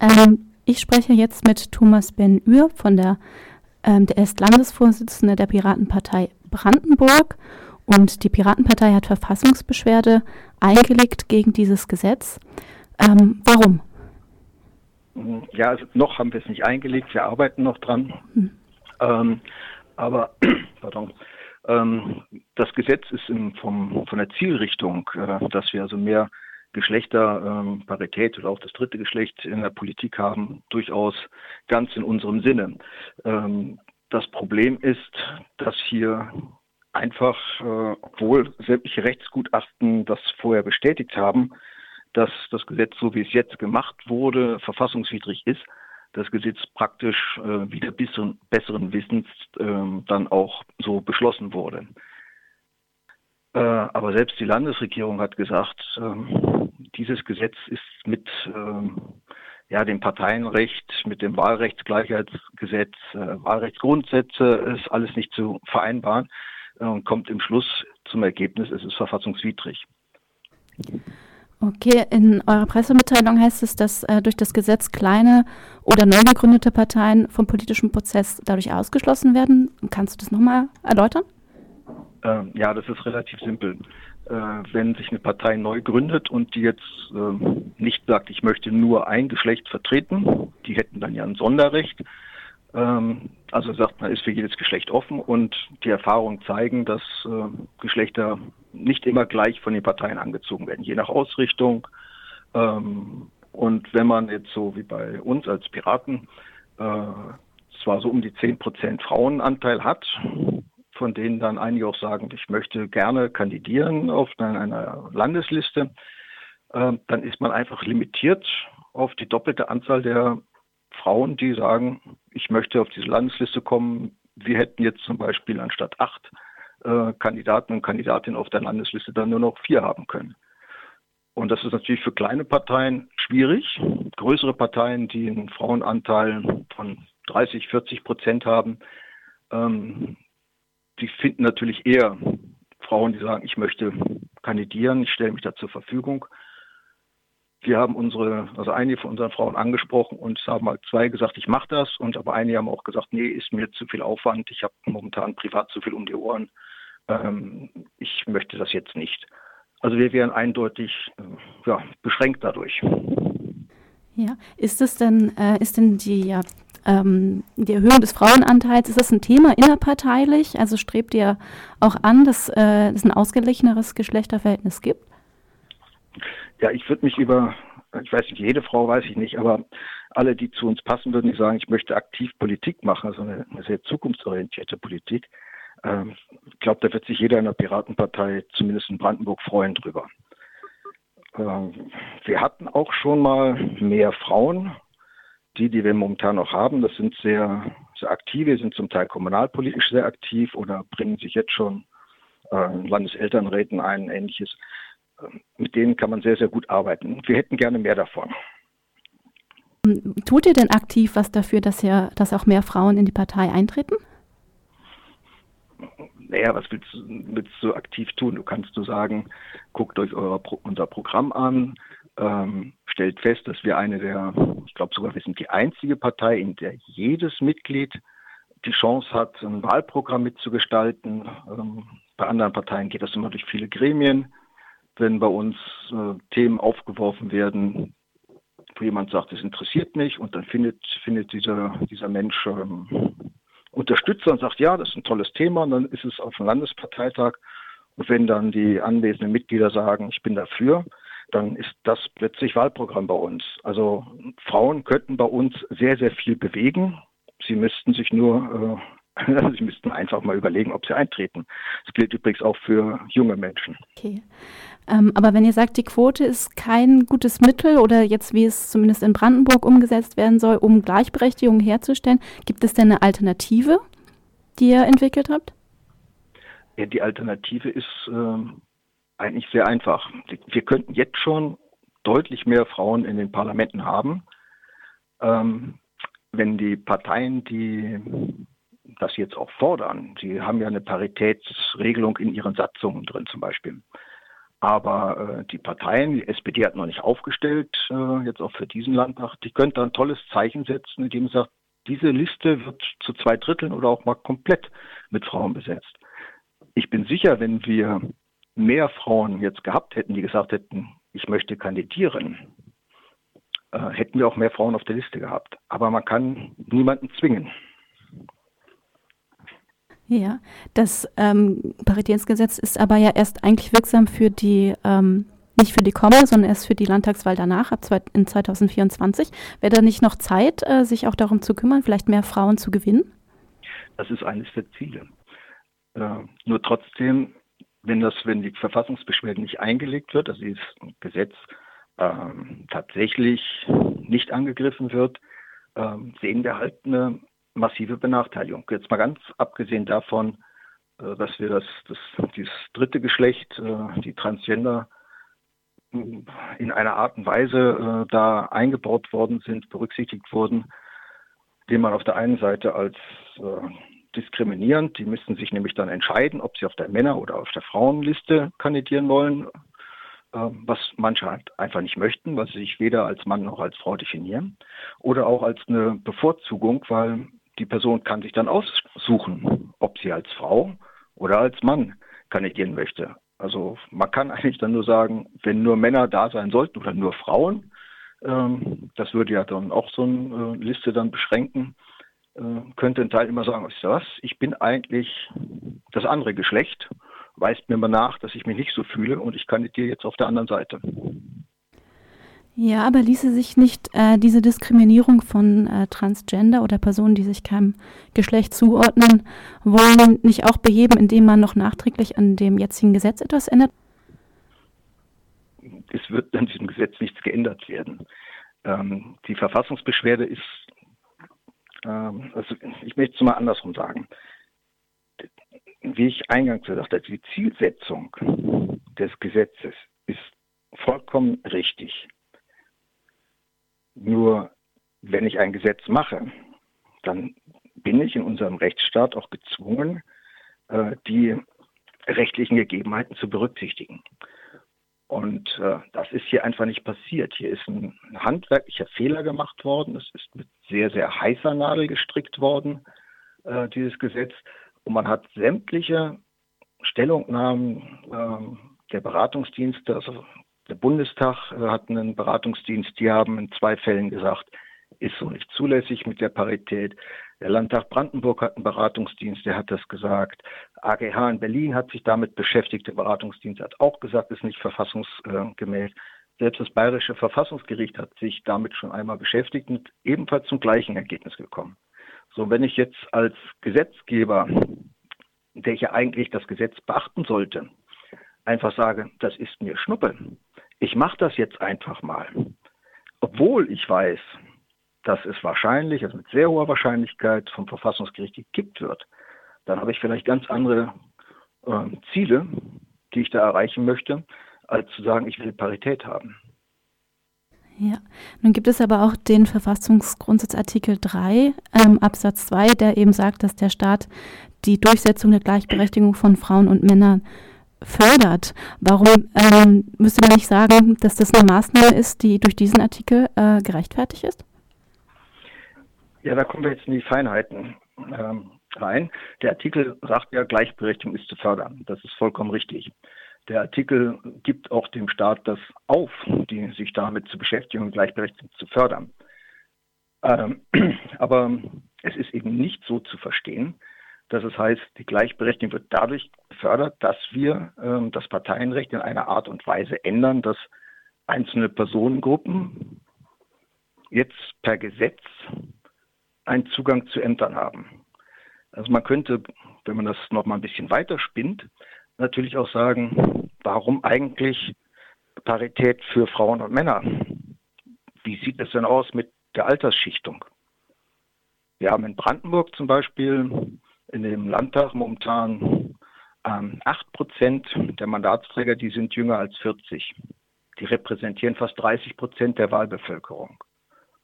Ähm, ich spreche jetzt mit Thomas Ben-Ür von der, ähm, der ist Landesvorsitzende der Piratenpartei Brandenburg und die Piratenpartei hat Verfassungsbeschwerde eingelegt gegen dieses Gesetz. Ähm, warum? Ja, also noch haben wir es nicht eingelegt, wir arbeiten noch dran. Hm. Ähm, aber pardon, ähm, das Gesetz ist im, vom, von der Zielrichtung, äh, dass wir also mehr Geschlechterparität ähm, oder auch das dritte Geschlecht in der Politik haben, durchaus ganz in unserem Sinne. Ähm, das Problem ist, dass hier einfach, äh, obwohl sämtliche Rechtsgutachten das vorher bestätigt haben, dass das Gesetz, so wie es jetzt gemacht wurde, verfassungswidrig ist, das Gesetz praktisch äh, wieder besseren, besseren Wissens äh, dann auch so beschlossen wurde. Äh, aber selbst die Landesregierung hat gesagt, ähm, dieses Gesetz ist mit ähm, ja, dem Parteienrecht, mit dem Wahlrechtsgleichheitsgesetz, äh, Wahlrechtsgrundsätze ist alles nicht zu vereinbaren und kommt im Schluss zum Ergebnis, es ist verfassungswidrig. Okay, in eurer Pressemitteilung heißt es, dass äh, durch das Gesetz kleine oder neu gegründete Parteien vom politischen Prozess dadurch ausgeschlossen werden. Kannst du das nochmal erläutern? Ähm, ja, das ist relativ simpel. Äh, wenn sich eine Partei neu gründet und die jetzt äh, nicht sagt, ich möchte nur ein Geschlecht vertreten, die hätten dann ja ein Sonderrecht. Ähm, also sagt man, ist für jedes Geschlecht offen und die Erfahrungen zeigen, dass äh, Geschlechter nicht immer gleich von den Parteien angezogen werden, je nach Ausrichtung. Ähm, und wenn man jetzt so wie bei uns als Piraten äh, zwar so um die 10 Prozent Frauenanteil hat, von denen dann einige auch sagen, ich möchte gerne kandidieren auf einer Landesliste, äh, dann ist man einfach limitiert auf die doppelte Anzahl der Frauen, die sagen, ich möchte auf diese Landesliste kommen. Wir hätten jetzt zum Beispiel anstatt acht äh, Kandidaten und Kandidatinnen auf der Landesliste dann nur noch vier haben können. Und das ist natürlich für kleine Parteien schwierig. Größere Parteien, die einen Frauenanteil von 30, 40 Prozent haben, ähm, die finden natürlich eher Frauen, die sagen, ich möchte kandidieren, ich stelle mich da zur Verfügung. Wir haben unsere, also einige von unseren Frauen angesprochen und haben halt zwei gesagt, ich mache das und aber einige haben auch gesagt, nee, ist mir zu viel Aufwand, ich habe momentan privat zu viel um die Ohren, ähm, ich möchte das jetzt nicht. Also wir wären eindeutig äh, ja, beschränkt dadurch. Ja, ist es denn, äh, ist denn die, ja, ähm, die Erhöhung des Frauenanteils, ist das ein Thema innerparteilich? Also strebt ihr auch an, dass äh, es ein ausgeglicheneres Geschlechterverhältnis gibt? Ja, ich würde mich über, ich weiß nicht, jede Frau weiß ich nicht, aber alle, die zu uns passen würden, die sagen, ich möchte aktiv Politik machen, also eine, eine sehr zukunftsorientierte Politik. Ähm, ich glaube, da wird sich jeder in der Piratenpartei, zumindest in Brandenburg, freuen drüber. Ähm, wir hatten auch schon mal mehr Frauen. Die, die wir momentan noch haben, das sind sehr, sehr aktive, sind zum Teil kommunalpolitisch sehr aktiv oder bringen sich jetzt schon äh, Landeselternräten ein, ähnliches mit denen kann man sehr, sehr gut arbeiten. Wir hätten gerne mehr davon. Tut ihr denn aktiv was dafür, dass, ihr, dass auch mehr Frauen in die Partei eintreten? Naja, was willst, willst du aktiv tun? Du kannst nur sagen, guckt euch euer, unser Programm an, ähm, stellt fest, dass wir eine der, ich glaube sogar, wir sind die einzige Partei, in der jedes Mitglied die Chance hat, ein Wahlprogramm mitzugestalten. Ähm, bei anderen Parteien geht das immer durch viele Gremien wenn bei uns äh, Themen aufgeworfen werden, wo jemand sagt, es interessiert mich und dann findet, findet dieser, dieser Mensch ähm, Unterstützer und sagt, ja, das ist ein tolles Thema und dann ist es auf dem Landesparteitag und wenn dann die anwesenden Mitglieder sagen, ich bin dafür, dann ist das plötzlich Wahlprogramm bei uns. Also Frauen könnten bei uns sehr, sehr viel bewegen. Sie müssten sich nur, äh, sie müssten einfach mal überlegen, ob sie eintreten. Das gilt übrigens auch für junge Menschen. Okay. Ähm, aber wenn ihr sagt, die Quote ist kein gutes Mittel oder jetzt, wie es zumindest in Brandenburg umgesetzt werden soll, um Gleichberechtigung herzustellen, gibt es denn eine Alternative, die ihr entwickelt habt? Ja, die Alternative ist ähm, eigentlich sehr einfach. Wir könnten jetzt schon deutlich mehr Frauen in den Parlamenten haben, ähm, wenn die Parteien, die das jetzt auch fordern, sie haben ja eine Paritätsregelung in ihren Satzungen drin zum Beispiel. Aber äh, die Parteien, die SPD hat noch nicht aufgestellt, äh, jetzt auch für diesen Landtag, die könnte ein tolles Zeichen setzen, indem sie sagt, diese Liste wird zu zwei Dritteln oder auch mal komplett mit Frauen besetzt. Ich bin sicher, wenn wir mehr Frauen jetzt gehabt hätten, die gesagt hätten, ich möchte kandidieren, äh, hätten wir auch mehr Frauen auf der Liste gehabt. Aber man kann niemanden zwingen. Ja, das ähm, Paritätsgesetz ist aber ja erst eigentlich wirksam für die, ähm, nicht für die kommende, sondern erst für die Landtagswahl danach, ab zwei, in 2024. Wäre da nicht noch Zeit, äh, sich auch darum zu kümmern, vielleicht mehr Frauen zu gewinnen? Das ist eines der Ziele. Äh, nur trotzdem, wenn das, wenn die Verfassungsbeschwerde nicht eingelegt wird, also dieses Gesetz äh, tatsächlich nicht angegriffen wird, äh, sehen wir halt eine massive Benachteiligung. Jetzt mal ganz abgesehen davon, äh, dass wir das, das dieses dritte Geschlecht, äh, die Transgender, in einer Art und Weise äh, da eingebaut worden sind, berücksichtigt wurden, den man auf der einen Seite als diskriminierend, die müssten sich nämlich dann entscheiden, ob sie auf der Männer- oder auf der Frauenliste kandidieren wollen, was manche halt einfach nicht möchten, weil sie sich weder als Mann noch als Frau definieren, oder auch als eine Bevorzugung, weil die Person kann sich dann aussuchen, ob sie als Frau oder als Mann kandidieren möchte. Also man kann eigentlich dann nur sagen, wenn nur Männer da sein sollten oder nur Frauen, ähm, das würde ja dann auch so eine äh, Liste dann beschränken, könnte ein Teil immer sagen, ist was, ich bin eigentlich das andere Geschlecht, weist mir mal nach, dass ich mich nicht so fühle und ich kandidiere jetzt auf der anderen Seite. Ja, aber ließe sich nicht äh, diese Diskriminierung von äh, Transgender oder Personen, die sich keinem Geschlecht zuordnen wollen, nicht auch beheben, indem man noch nachträglich an dem jetzigen Gesetz etwas ändert? Es wird an diesem Gesetz nichts geändert werden. Ähm, die Verfassungsbeschwerde ist, also ich möchte es mal andersrum sagen. Wie ich eingangs gesagt habe, die Zielsetzung des Gesetzes ist vollkommen richtig. Nur wenn ich ein Gesetz mache, dann bin ich in unserem Rechtsstaat auch gezwungen, äh, die rechtlichen Gegebenheiten zu berücksichtigen. Und äh, das ist hier einfach nicht passiert. Hier ist ein, ein, handwerklicher Fehler gemacht worden. Es ist mit sehr, sehr heißer Nadel gestrickt worden, äh, dieses Gesetz. Und man hat sämtliche Stellungnahmen äh, der Beratungsdienste, also der Bundestag äh, hat einen Beratungsdienst, die haben in zwei Fällen gesagt, ist so nicht zulässig mit der Parität. Der Landtag Brandenburg hat einen Beratungsdienst, der hat das gesagt. AGH in Berlin hat sich damit beschäftigt. Der Beratungsdienst hat auch gesagt, ist nicht verfassungsgemäß. Selbst das Bayerische Verfassungsgericht hat sich damit schon einmal beschäftigt und ebenfalls zum gleichen Ergebnis gekommen. So, wenn ich jetzt als Gesetzgeber, der ich ja eigentlich das Gesetz beachten sollte, einfach sage, das ist mir Schnuppe, ich mache das jetzt einfach mal, obwohl ich weiß, dass es wahrscheinlich, also mit sehr hoher Wahrscheinlichkeit vom Verfassungsgericht gekippt wird, dann habe ich vielleicht ganz andere äh, Ziele, die ich da erreichen möchte, als zu sagen, ich will Parität haben. Ja, nun gibt es aber auch den Verfassungsgrundsatz Artikel 3 ähm, Absatz 2, der eben sagt, dass der Staat die Durchsetzung der Gleichberechtigung von Frauen und Männern fördert. Warum ähm, müsste man nicht sagen, dass das eine Maßnahme ist, die durch diesen Artikel äh, gerechtfertigt ist? Ja, da kommen wir jetzt in die Feinheiten ähm, rein. Der Artikel sagt ja, Gleichberechtigung ist zu fördern. Das ist vollkommen richtig. Der Artikel gibt auch dem Staat das auf, die, sich damit zu beschäftigen und Gleichberechtigung zu fördern. Ähm, aber es ist eben nicht so zu verstehen, dass es heißt, die Gleichberechtigung wird dadurch gefördert, dass wir ähm, das Parteienrecht in einer Art und Weise ändern, dass einzelne Personengruppen jetzt per Gesetz einen Zugang zu Ämtern haben. Also man könnte, wenn man das noch mal ein bisschen weiter spinnt, natürlich auch sagen, warum eigentlich Parität für Frauen und Männer? Wie sieht es denn aus mit der Altersschichtung? Wir haben in Brandenburg zum Beispiel in dem Landtag momentan ähm, 8 Prozent der Mandatsträger, die sind jünger als 40. Die repräsentieren fast 30 Prozent der Wahlbevölkerung.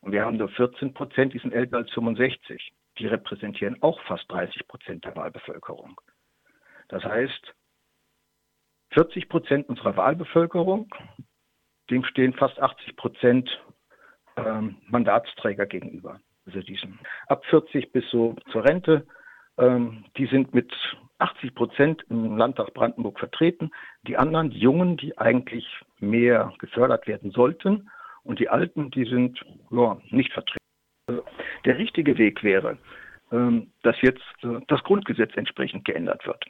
Und wir haben nur 14 Prozent, die sind älter als 65. Die repräsentieren auch fast 30 Prozent der Wahlbevölkerung. Das heißt, 40 Prozent unserer Wahlbevölkerung, dem stehen fast 80 Prozent ähm, Mandatsträger gegenüber. Also diesen ab 40 bis so zur Rente, ähm, die sind mit 80 Prozent im Landtag Brandenburg vertreten. Die anderen, die Jungen, die eigentlich mehr gefördert werden sollten, und die Alten, die sind ja, nicht vertreten. Der richtige Weg wäre, ähm, dass jetzt äh, das Grundgesetz entsprechend geändert wird.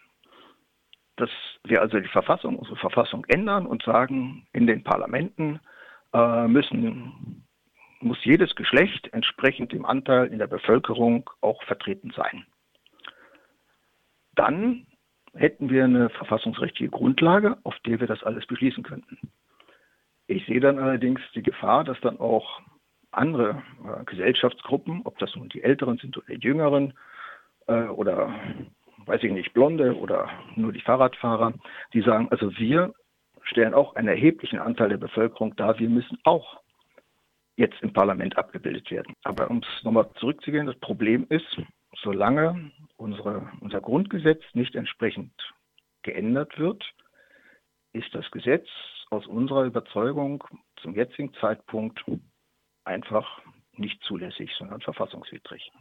Dass wir also die Verfassung, unsere Verfassung ändern und sagen, in den Parlamenten äh, müssen, muss jedes Geschlecht entsprechend dem Anteil in der Bevölkerung auch vertreten sein dann hätten wir eine verfassungsrechtliche Grundlage, auf der wir das alles beschließen könnten. Ich sehe dann allerdings die Gefahr, dass dann auch andere äh, Gesellschaftsgruppen, ob das nun die Älteren sind oder die Jüngeren äh, oder weiß ich nicht, Blonde oder nur die Fahrradfahrer, die sagen, also wir stellen auch einen erheblichen Anteil der Bevölkerung dar, wir müssen auch jetzt im Parlament abgebildet werden. Aber um es nochmal zurückzugehen, das Problem ist, solange unsere, unser Grundgesetz nicht entsprechend geändert wird, ist das Gesetz aus unserer Überzeugung zum jetzigen Zeitpunkt einfach nicht zulässig, sondern verfassungswidrig.